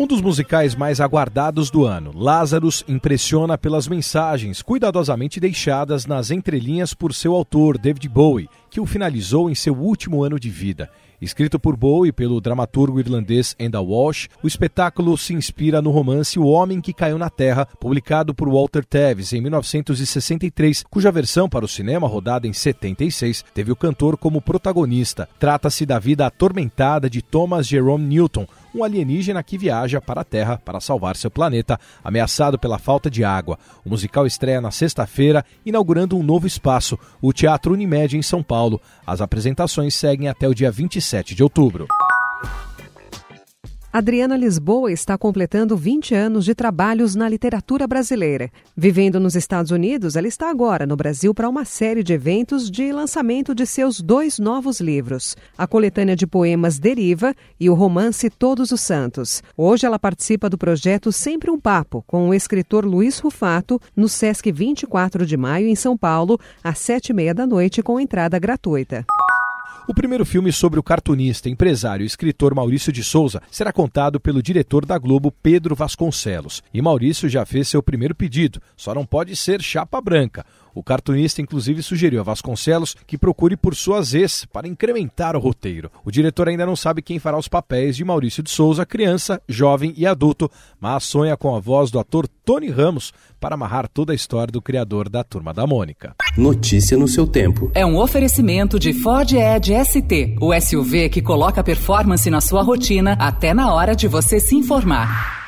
Um dos musicais mais aguardados do ano, Lazarus impressiona pelas mensagens cuidadosamente deixadas nas entrelinhas por seu autor, David Bowie, que o finalizou em seu último ano de vida. Escrito por Bowie pelo dramaturgo irlandês Enda Walsh, o espetáculo se inspira no romance O Homem que Caiu na Terra, publicado por Walter Tevis em 1963, cuja versão para o cinema, rodada em 76, teve o cantor como protagonista. Trata-se da vida atormentada de Thomas Jerome Newton, um alienígena que viaja para a Terra para salvar seu planeta, ameaçado pela falta de água. O musical estreia na sexta-feira, inaugurando um novo espaço, o Teatro Unimed em São Paulo. As apresentações seguem até o dia 27 de outubro. Adriana Lisboa está completando 20 anos de trabalhos na literatura brasileira. Vivendo nos Estados Unidos, ela está agora no Brasil para uma série de eventos de lançamento de seus dois novos livros, a coletânea de poemas Deriva e o romance Todos os Santos. Hoje ela participa do projeto Sempre um Papo, com o escritor Luiz Rufato, no Sesc 24 de maio, em São Paulo, às sete e meia da noite, com entrada gratuita. O primeiro filme sobre o cartunista, empresário e escritor Maurício de Souza será contado pelo diretor da Globo, Pedro Vasconcelos. E Maurício já fez seu primeiro pedido, só não pode ser chapa branca. O cartunista, inclusive, sugeriu a Vasconcelos que procure por suas ex para incrementar o roteiro. O diretor ainda não sabe quem fará os papéis de Maurício de Souza, criança, jovem e adulto, mas sonha com a voz do ator Tony Ramos para amarrar toda a história do criador da Turma da Mônica. Notícia no seu tempo. É um oferecimento de Ford Edge ST, o SUV que coloca performance na sua rotina até na hora de você se informar.